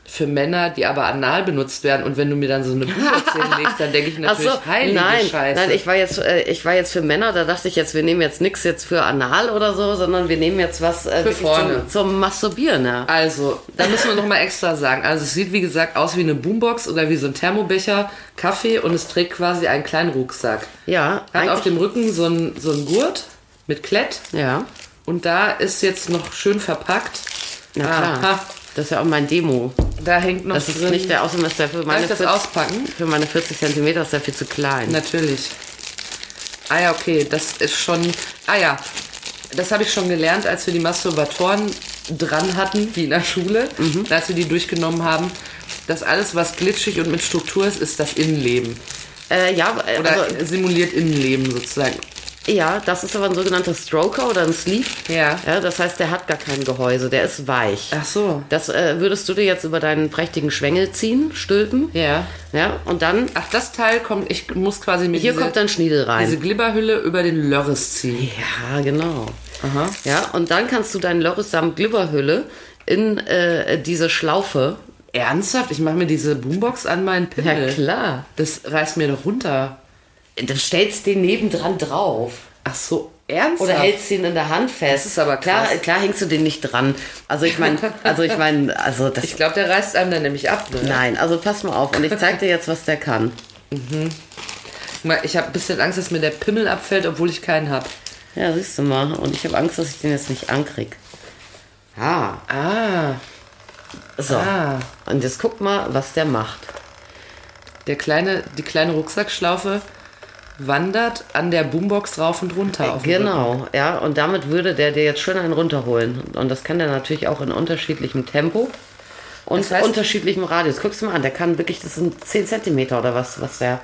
für Männer, die aber anal benutzt werden. Und wenn du mir dann so eine Boombox <laughs> hinlegst, dann denke ich Ach natürlich, so, heilige nein, Scheiße. nein, ich war jetzt, äh, ich war jetzt für Männer, da dachte ich jetzt, wir nehmen jetzt nichts jetzt für Anal oder so, sondern wir nehmen jetzt was äh. Zum, zum Masturbieren. Ja. Also, da müssen wir noch mal extra sagen. Also, es sieht wie gesagt aus wie eine Boombox oder wie so ein Thermobecher Kaffee und es trägt quasi einen kleinen Rucksack. Ja, Hat auf dem Rücken so ein, so ein Gurt mit Klett ja, und da ist jetzt noch schön verpackt. na klar. Aha, Das ist ja auch mein Demo. da hängt noch Das ist drin. nicht der der für Darf meine, ich das 40, auspacken? für meine 40 Zentimeter ist der viel zu klein. Natürlich. Ah ja, okay, das ist schon. Ah ja, das habe ich schon gelernt, als wir die Masturbatoren dran hatten, wie in der Schule, Mhm. als wir die durchgenommen haben. Dass alles, was glitschig und mit Struktur ist, ist das Innenleben. Äh, ja, äh, Oder also, simuliert Innenleben sozusagen. Ja, das ist aber ein sogenannter Stroker oder ein Sleeve. Ja. ja. Das heißt, der hat gar kein Gehäuse, der ist weich. Ach so. Das äh, würdest du dir jetzt über deinen prächtigen Schwengel ziehen, stülpen. Ja. Ja, und dann, Ach, das Teil kommt, ich muss quasi mir hier diese, kommt dann Schniedel rein. diese Glibberhülle über den Lörres ziehen. Ja, genau. Aha. Ja, und dann kannst du deinen Lörres samt Glibberhülle in äh, diese Schlaufe. Ernsthaft? Ich mache mir diese Boombox an meinen Pimmel. Ja, klar. Das reißt mir doch runter. Du stellst den nebendran drauf. Ach so, ernsthaft? Oder hältst ihn in der Hand fest. Das ist aber klar. krass. Klar hängst du den nicht dran. Also ich meine, <laughs> also ich meine, also das. Ich glaube, der reißt einem dann nämlich ab. Ne? Nein, also pass mal auf und ich zeig dir jetzt, was der kann. Mal, Ich habe ein bisschen Angst, dass mir der Pimmel abfällt, obwohl ich keinen habe. Ja, siehst du mal. Und ich habe Angst, dass ich den jetzt nicht ankrieg. Ah, Ah, so. ah. Und jetzt guck mal, was der macht. Der kleine, die kleine Rucksackschlaufe wandert an der Boombox rauf und runter. Auf dem Rücken. Genau, ja. Und damit würde der dir jetzt schön einen runterholen. Und das kann der natürlich auch in unterschiedlichem Tempo und Das heißt- unterschiedlichem Radius. Guckst du mal an, der kann wirklich, das sind 10 Zentimeter oder was, was der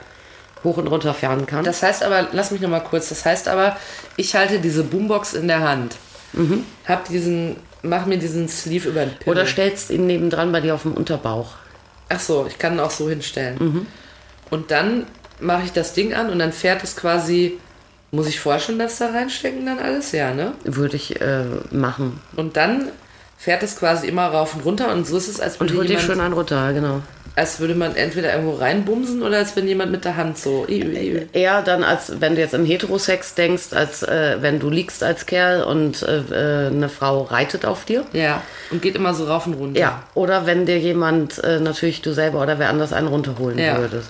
hoch und runter fahren kann. Das heißt aber, lass mich noch mal kurz. Das heißt aber, ich halte diese Boombox in der Hand. Hab diesen, mach mir diesen Sleeve über den Pimmel. Oder stellst ihn nebendran bei dir auf dem Unterbauch. Ach so, ich kann ihn auch so hinstellen. Und dann mache ich das Ding an und dann fährt es quasi. Muss ich vorher schon das da reinstecken dann alles? Ja, ne? Würde ich äh, machen. Und dann fährt es quasi immer rauf und runter und so ist es, als Und würde, hol dir jemand, schön einen runter, genau. als würde man entweder irgendwo reinbumsen oder als wenn jemand mit der Hand so. iu, iu. Eher dann, als wenn du jetzt im Heterosex denkst, als äh, wenn du liegst als Kerl und äh, äh, eine Frau reitet auf dir. Ja, und geht immer so rauf und runter. Ja, oder wenn dir jemand, äh, natürlich du selber oder wer anders einen runterholen Ja. würdest.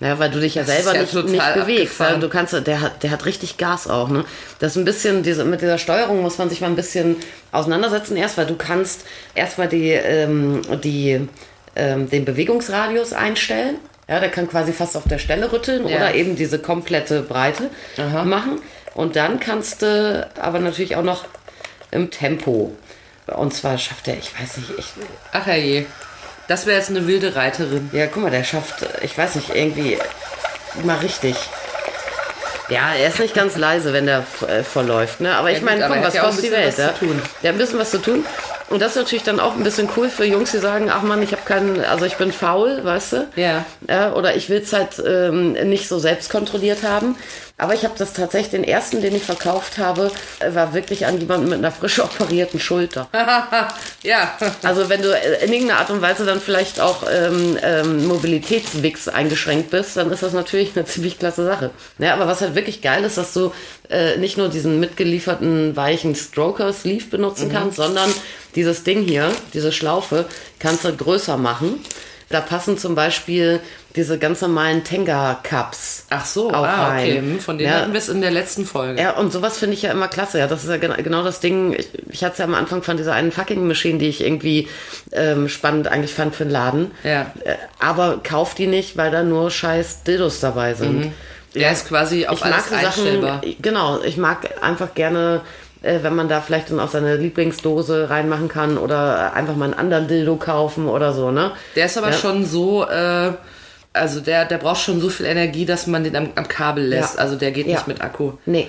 Ja, weil du dich ja Das selber ja nicht, nicht bewegst. Ja, du kannst, der hat, der hat richtig Gas auch, ne? Das ist ein bisschen, diese, mit dieser Steuerung muss man sich mal ein bisschen auseinandersetzen erst, weil du kannst erstmal die, ähm, die, ähm, den Bewegungsradius einstellen. Ja, der kann quasi fast auf der Stelle rütteln Ja. oder eben diese komplette Breite machen. Und dann kannst du aber natürlich auch noch im Tempo. Und zwar schafft er, ich weiß nicht, ich. Ach je. Das wäre jetzt eine wilde Reiterin. Ja, guck mal, der schafft, ich weiß nicht, irgendwie mal richtig. Ja, er ist nicht ganz leise, wenn der äh, verläuft, ne? Aber ich Ja, meine, komm, er was ja kostet die Welt, ja? Der hat ein bisschen was zu tun. Und das ist natürlich dann auch ein bisschen cool für Jungs, die sagen, ach man, ich habe keinen, also ich bin faul, weißt du? Ja. ja oder ich will es halt ähm, nicht so selbst kontrolliert haben. Aber ich habe das tatsächlich, den ersten, den ich verkauft habe, äh, war wirklich an jemanden mit einer frisch operierten Schulter. <laughs> ja. Also wenn du in irgendeiner Art und Weise dann vielleicht auch ähm, ähm, Mobilitätswix eingeschränkt bist, dann ist das natürlich eine <laughs> ziemlich klasse Sache. Ja, aber was halt wirklich geil ist, dass du äh, nicht nur diesen mitgelieferten weichen Stroker-Sleeve benutzen kannst, sondern dieses Ding hier, diese Schlaufe, kannst du größer machen. Da passen zum Beispiel diese ganz normalen Tenga-Cups. Ach so, auch ah, rein. okay. Hm, Von denen Ja. hatten wir es in der letzten Folge. Ja, und sowas finde ich ja immer klasse. Ja, das ist ja genau, genau das Ding. Ich, ich hatte es ja am Anfang von dieser einen fucking Machine, die ich irgendwie ähm, spannend eigentlich fand für den Laden. Ja. Äh, aber kauf die nicht, weil da nur scheiß Dildos dabei sind. Der ist quasi auf Ich alles mag einstellbar. Sachen, genau, ich mag einfach gerne, äh, wenn man da vielleicht dann auch seine Lieblingsdose reinmachen kann oder einfach mal einen anderen Dildo kaufen oder so, ne? Der ist aber Ja. schon so, äh, also der, der braucht schon so viel Energie, dass man den am, am Kabel lässt. Ja. Also der geht Ja. nicht mit Akku. Nee.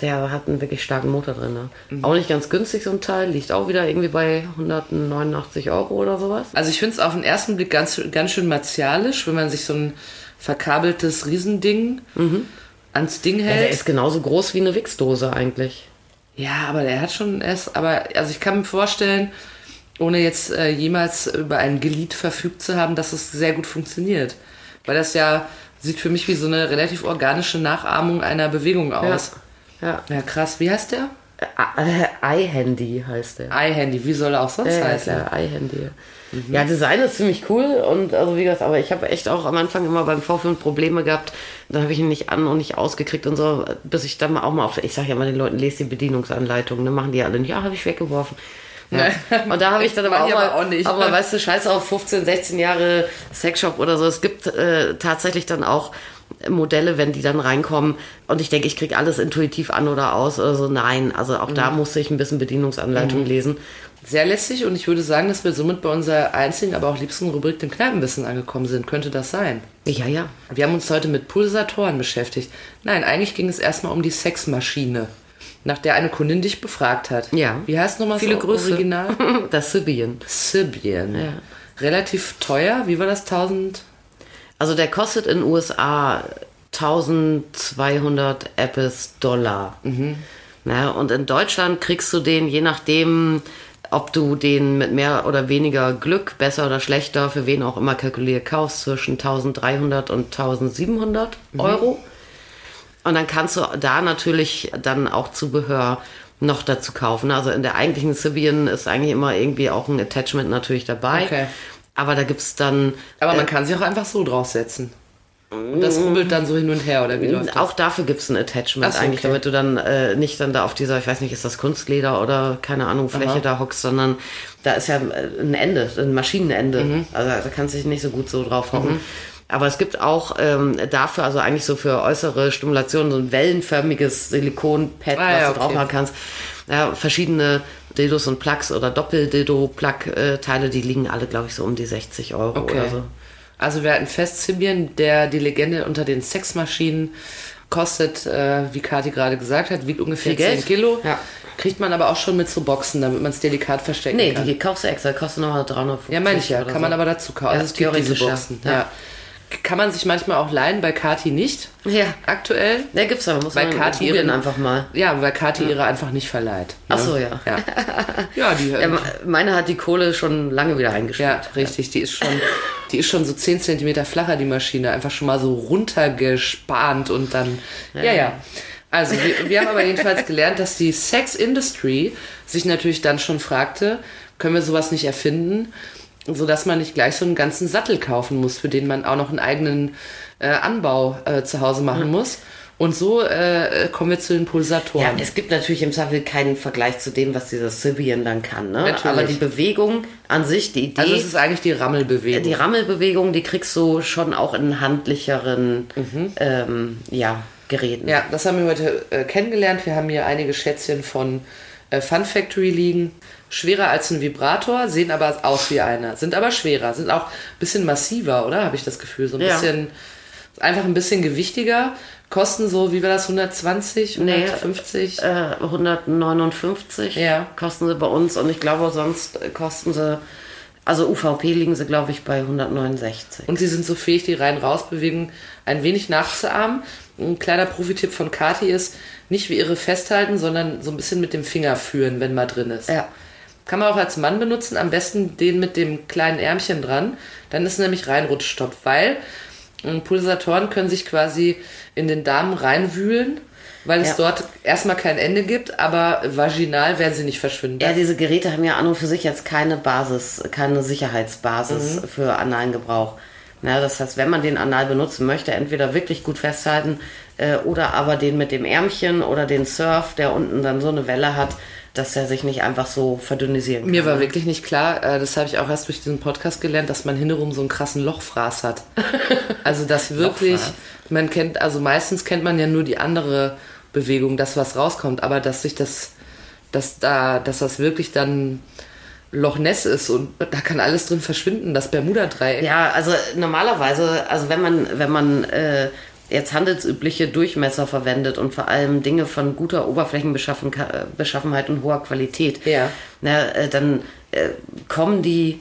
Der hat einen wirklich starken Motor drin. Ne? Mhm. Auch nicht ganz günstig, so ein Teil. Liegt auch wieder irgendwie bei 189 Euro oder sowas. Also ich finde es auf den ersten Blick ganz, ganz schön martialisch, wenn man sich so ein verkabeltes Riesending ans Ding Ja, der hält. ist genauso groß wie eine Wichsdose eigentlich. Ja, aber der hat schon erst, aber also ich kann mir vorstellen, ohne jetzt äh, jemals über ein Glied verfügt zu haben, dass es sehr gut funktioniert. Weil das ja sieht für mich wie so eine relativ organische Nachahmung einer Bewegung aus. Ja. Ja, krass. Wie heißt der? Äh, iHandy heißt der. iHandy. Wie soll er auch sonst Ja, ja, heißen? klar, iHandy. Ja, Design ist ziemlich cool und also wie gesagt, aber ich habe echt auch am Anfang immer beim Vorführen Probleme gehabt. Dann habe ich ihn nicht an und nicht ausgekriegt und so, bis ich dann auch mal auf, ich sage ja mal den Leuten, lest die Bedienungsanleitung, ne, machen die alle nicht, ja, habe ich weggeworfen. Ja. <laughs> Und da habe ich dann aber auch mal, aber auch <laughs> nicht. aber mal, weißt du, scheiß auf 15, 16 Jahre Sexshop oder so. Es gibt äh, tatsächlich dann auch Modelle, wenn die dann reinkommen und ich denke, ich kriege alles intuitiv an oder aus oder so. Nein, also auch da musste ich ein bisschen Bedienungsanleitung lesen. Sehr lästig und ich würde sagen, dass wir somit bei unserer einzigen, aber auch liebsten Rubrik dem Kneipenwissen angekommen sind. Könnte das sein? Ja, ja. Wir haben uns heute mit Pulsatoren beschäftigt. Nein, eigentlich ging es erstmal um die Sexmaschine, nach der eine Kundin dich befragt hat. Ja. Wie heißt nochmal Viele so Grüße. original? <laughs> Das Sibian. Sibian. Relativ teuer. Wie war das? 1000? Also der kostet in den USA 1200 Apples Dollar. Na, und in Deutschland kriegst du den, je nachdem, ob du den mit mehr oder weniger Glück, besser oder schlechter, für wen auch immer kalkuliert, kaufst, zwischen 1300 und 1700 Euro. Und dann kannst du da natürlich dann auch Zubehör noch dazu kaufen. Also in der eigentlichen Sibian ist eigentlich immer irgendwie auch ein Attachment natürlich dabei. Okay. Aber da gibt's dann Aber man kann sich auch einfach so draufsetzen. Und das rubbelt dann so hin und her, oder wie läuft das? Auch dafür gibt es ein Attachment Ach so, eigentlich, okay. damit du dann äh, nicht dann da auf dieser, ich weiß nicht, ist das Kunstleder oder keine Ahnung, Fläche Aha. da hockst, sondern da ist ja äh, ein Ende, ein Maschinenende. Mhm. Also da kannst du dich nicht so gut so drauf hocken. Aber es gibt auch ähm, dafür, also eigentlich so für äußere Stimulation, so ein wellenförmiges Silikonpad, Ah, was ja, du drauf okay. machen kannst. Ja, verschiedene Dildos und Plugs oder Doppel-Dildo-Plug-Teile, die liegen alle, glaube ich, so um die 60 Euro Okay. oder so. Also wir hatten fest, der die Legende unter den Sexmaschinen kostet, äh, wie Kathi gerade gesagt hat, wiegt ungefähr Viel 10 Geld. Kilo. Ja. Kriegt man aber auch schon mit so Boxen, damit man es delikat verstecken Nee, kann. die kaufst du extra, kostet nochmal 350 ja, meine ich ja. Kann man so. aber dazu kaufen. Ja, Also es gibt diese. Boxen. Ja. Ja. Kann man sich manchmal auch leihen, bei Kati nicht. Ja. Aktuell. Ja, gibt's aber, muss Bei man Kati bin- einfach mal. Ja, weil Kati ihre einfach nicht verleiht. Ach so, ja. Ja, <laughs> ja die Ja, me- meine hat die Kohle schon lange wieder eingespielt. Ja, richtig. Die ist schon, die ist schon so 10 Zentimeter flacher, die Maschine. Einfach schon mal so runtergespannt und dann. Ja, ja. Also, wir, wir haben aber jedenfalls gelernt, dass die Sex Industry sich natürlich dann schon fragte, können wir sowas nicht erfinden, sodass man nicht gleich so einen ganzen Sattel kaufen muss, für den man auch noch einen eigenen äh, Anbau äh, zu Hause machen muss. Und so äh, kommen wir zu den Ja, Pulsatoren. es gibt natürlich im Zweifel keinen Vergleich zu dem, was dieser Sibian dann kann. Ne? Natürlich. Aber die Bewegung an sich, die Idee, also, es ist eigentlich die Rammelbewegung. die Rammelbewegung, die kriegst du schon auch in handlicheren, Mhm. ähm, ja, Geräten. Ja, das haben wir heute äh, kennengelernt. Wir haben hier einige Schätzchen von äh, Fun Factory liegen. Schwerer als ein Vibrator, sehen aber aus wie einer. Sind aber schwerer, sind auch ein bisschen massiver, oder? Habe ich das Gefühl. So ein Ja. bisschen, einfach ein bisschen gewichtiger. Kosten so, wie war das, 120, Nee, 150? Äh, 159 Ja. kosten sie bei uns und ich glaube, sonst kosten sie, also UVP liegen sie, glaube ich, bei 169. Und sie sind so fähig, die Rein-Raus-Bewegung ein wenig nachzuahmen. Ein kleiner Profi-Tipp von Kati ist, nicht wie ihre festhalten, sondern so ein bisschen mit dem Finger führen, wenn mal drin ist. Ja. Kann man auch als Mann benutzen, am besten den mit dem kleinen Ärmchen dran. Dann ist nämlich Reinrutschstopp, weil ähm, Pulsatoren können sich quasi in den Darm reinwühlen, weil es Ja. dort erstmal kein Ende gibt, aber vaginal werden sie nicht verschwinden. Ja, diese Geräte haben ja an und für sich jetzt keine Basis, keine Sicherheitsbasis für analen Gebrauch. Ja, das heißt, wenn man den anal benutzen möchte, entweder wirklich gut festhalten äh, oder aber den mit dem Ärmchen oder den Surf, der unten dann so eine Welle hat, dass er sich nicht einfach so verdünnisieren kann. Mir war wirklich nicht klar, äh, das habe ich auch erst durch diesen Podcast gelernt, dass man hintenrum so einen krassen Lochfraß hat. <laughs> Also das wirklich, man kennt, also meistens kennt man ja nur die andere Bewegung, das was rauskommt, aber dass sich das, dass da, dass das wirklich dann Loch Ness ist und da kann alles drin verschwinden, das Bermuda-Dreieck. Ja, also normalerweise, also wenn man, wenn man äh, jetzt handelsübliche Durchmesser verwendet und vor allem Dinge von guter Oberflächenbeschaffenheit und hoher Qualität, Ja. na, äh, dann äh, kommen die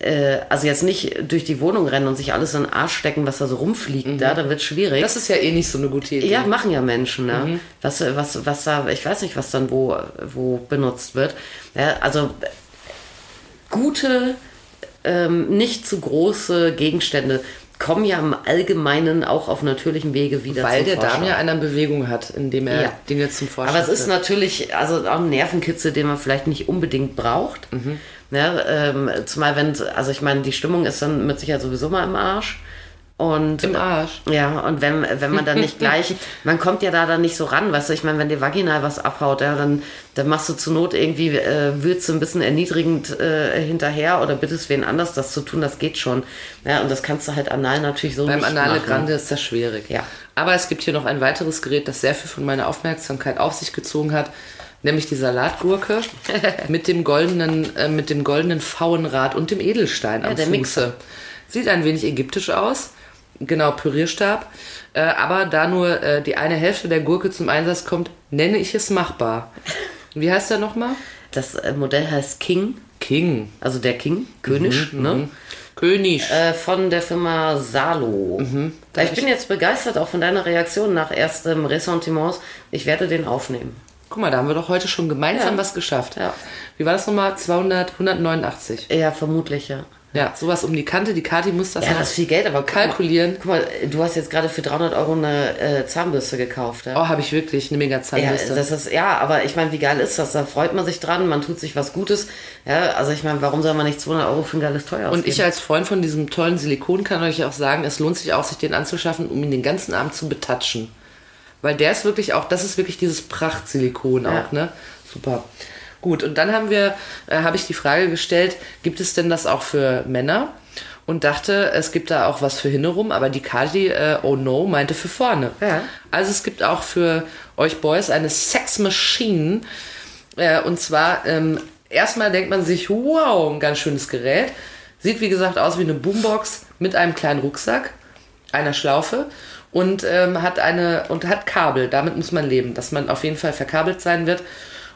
äh, also jetzt nicht durch die Wohnung rennen und sich alles in den Arsch stecken, was da so rumfliegt, da, dann wird schwierig. Das ist ja eh nicht so eine gute Idee. Ja, machen ja Menschen, ne? Was, was, was da, ich weiß nicht, was dann wo, wo benutzt wird. Ja, also gute, ähm, nicht zu große Gegenstände kommen ja im Allgemeinen auch auf natürlichem Wege wieder Weil der Darm Vorschein. ja eine Bewegung hat, indem er Ja. Dinge zum Vorschein Aber es ist natürlich also auch ein Nervenkitzel, den man vielleicht nicht unbedingt braucht. Mhm. Ja, ähm, zumal wenn, also ich meine, die Stimmung ist dann mit Sicherheit sowieso mal im Arsch. Und Im Arsch. Ja, und wenn, wenn man dann nicht <laughs> gleich, man kommt ja da dann nicht so ran, weißt du, ich meine, wenn dir vaginal was abhaut, ja, dann, dann machst du zur Not irgendwie, äh, würzt du ein bisschen erniedrigend äh, hinterher oder bittest wen anders das zu tun, das geht schon. Ja, und das kannst du halt anal natürlich so Beim nicht Anale machen. Grande ist das schwierig. Ja. Aber es gibt hier noch ein weiteres Gerät, das sehr viel von meiner Aufmerksamkeit auf sich gezogen hat, nämlich die Salatgurke <laughs> mit dem goldenen, äh, mit dem goldenen Pfauenrad und dem Edelstein am der Fuße. Mixer. Sieht ein wenig ägyptisch aus. Genau, Pürierstab. Äh, aber da nur äh, die eine Hälfte der Gurke zum Einsatz kommt, nenne ich es machbar. Wie heißt der nochmal? Das äh, Modell heißt King, King. also der King, König, ne? König. Äh, von der Firma Salo. Da ich bin jetzt begeistert auch von deiner Reaktion nach erstem Ressentiments. Ich werde den aufnehmen. Guck mal, da haben wir doch heute schon gemeinsam Ja. was geschafft. Ja. Wie war das nochmal? 200, 189. Ja, vermutlich, ja. Ja, sowas um die Kante. Die Kati muss das Ja, das ist viel Geld, aber guck mal- kalkulieren. Guck mal, du hast jetzt gerade für 300 Euro eine äh, Zahnbürste gekauft. Ja? Oh, habe ich wirklich eine mega Ja, Zahnbürste. das ist, ja, aber ich meine, wie geil ist das? Da freut man sich dran, man tut sich was Gutes. Ja, also ich meine, warum soll man nicht 200 Euro für ein geiles Teuer und ausgeben? ich als Freund von diesem tollen Silikon kann euch auch sagen, es lohnt sich auch, sich den anzuschaffen, um ihn den ganzen Abend zu betatschen. Weil der ist wirklich auch, das ist wirklich dieses Prachtsilikon Ja. auch, ne? Super. Gut, und dann haben wir, äh, habe ich die Frage gestellt, gibt es denn das auch für Männer? Und dachte, es gibt da auch was für hintenrum, aber die Kati, äh, oh no, meinte für vorne. Ja. Also es gibt auch für euch Boys eine Sex Machine. Äh, und zwar, ähm, erstmal denkt man sich, wow, ein ganz schönes Gerät. Sieht wie gesagt aus wie eine Boombox mit einem kleinen Rucksack, einer Schlaufe und ähm, hat eine und hat Kabel. Damit muss man leben, dass man auf jeden Fall verkabelt sein wird.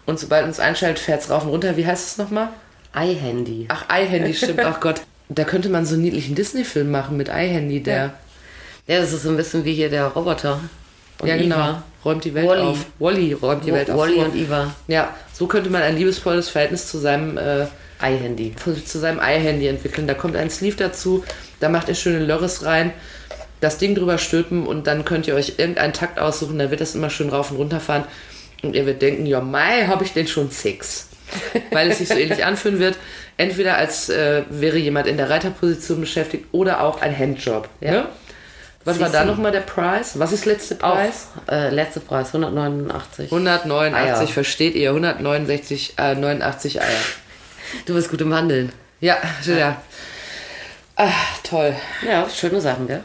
Und sobald es einschaltet, fährt es rauf und runter. Wie heißt es nochmal? iHandy. Ach, iHandy, stimmt. Ach Gott. Da könnte man so einen niedlichen Disney-Film machen mit iHandy, der. Ja, das ist so ein bisschen wie hier der Roboter. Und Ja, genau. Eva. Räumt die Welt Wall-E. auf. Wally räumt die Welt auf. Wally So. und Eva. Ja, so könnte man ein liebesvolles Verhältnis zu seinem, äh, iHandy. zu seinem iHandy entwickeln. Da kommt ein Sleeve dazu, da macht ihr schöne Lörres rein, das Ding drüber stülpen und dann könnt ihr euch irgendeinen Takt aussuchen, da wird das immer schön rauf und runter fahren und ihr werdet denken, ja mai, habe ich denn schon Six? <laughs> Weil es sich so ähnlich anfühlen wird. Entweder als äh, wäre jemand in der Reiterposition beschäftigt oder auch ein Handjob. Ja. Ne? Was war da nochmal der Preis? Was ist letzte Auch, Preis? äh, letzter Preis, 189. 189, Eier. versteht ihr? 169, äh, 89 Eier. Du bist gut im Handeln. Ja, ja. Ah, toll. Ja, schöne Sachen, gell?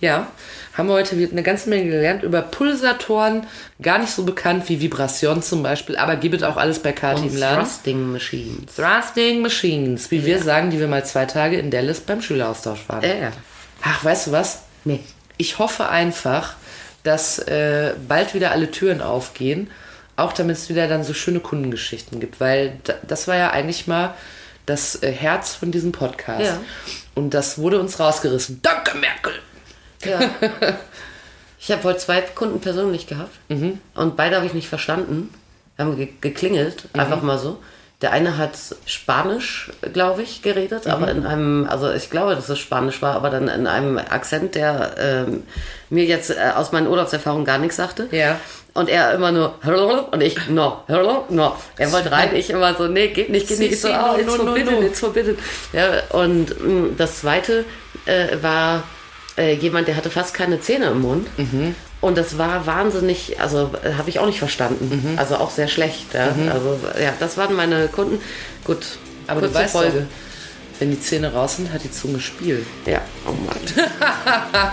Ja, haben wir heute eine ganze Menge gelernt über Pulsatoren, gar nicht so bekannt wie Vibration zum Beispiel, aber gibt es auch alles bei Kati im Laden. Thrusting Machines. Thrusting Machines, wie wir sagen, die wir mal zwei Tage in Dallas beim Schüleraustausch waren. Ja. Ach, weißt du was? Nee. Ich hoffe einfach, dass äh, bald wieder alle Türen aufgehen, auch damit es wieder dann so schöne Kundengeschichten gibt, weil da, das war ja eigentlich mal das äh, Herz von diesem Podcast. Ja. Und das wurde uns rausgerissen. Danke, Merkel! Ja. Ich habe heute zwei Kunden persönlich gehabt und beide habe ich nicht verstanden. Haben ge geklingelt, einfach mal so. Der eine hat Spanisch, glaube ich, geredet, aber in einem, also ich glaube, dass es Spanisch war, aber dann in einem Akzent, der ähm, mir jetzt äh, aus meinen Urlaubserfahrungen gar nichts sagte. Ja. Und er immer nur, und ich, no, hello, no. Er wollte rein, ich immer so, nee, geht nicht, geht nicht. Ich so, oh, it's forbidden, it's forbidden. Ja, und mh, das zweite äh, war äh, jemand, der hatte fast keine Zähne im Mund. Mhm. Und das war wahnsinnig, also äh, habe ich auch nicht verstanden. Mhm. Also auch sehr schlecht. Ja. Also ja, das waren meine Kunden. Gut, Aber du kurze weißt Folge. doch, wenn die Zähne raus sind, hat die Zunge Spiel. Ja, oh Mann. <laughs>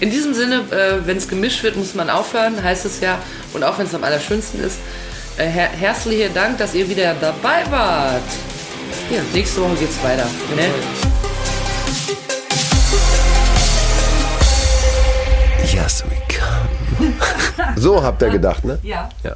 In diesem Sinne, äh, wenn es gemischt wird, muss man aufhören, heißt es ja. Und auch wenn es am allerschönsten ist, äh, her herzlichen Dank, dass ihr wieder dabei wart. Ja. Nächste Woche geht's weiter. Ne? Yes, we come. So habt ihr gedacht, ne? Ja. Ja.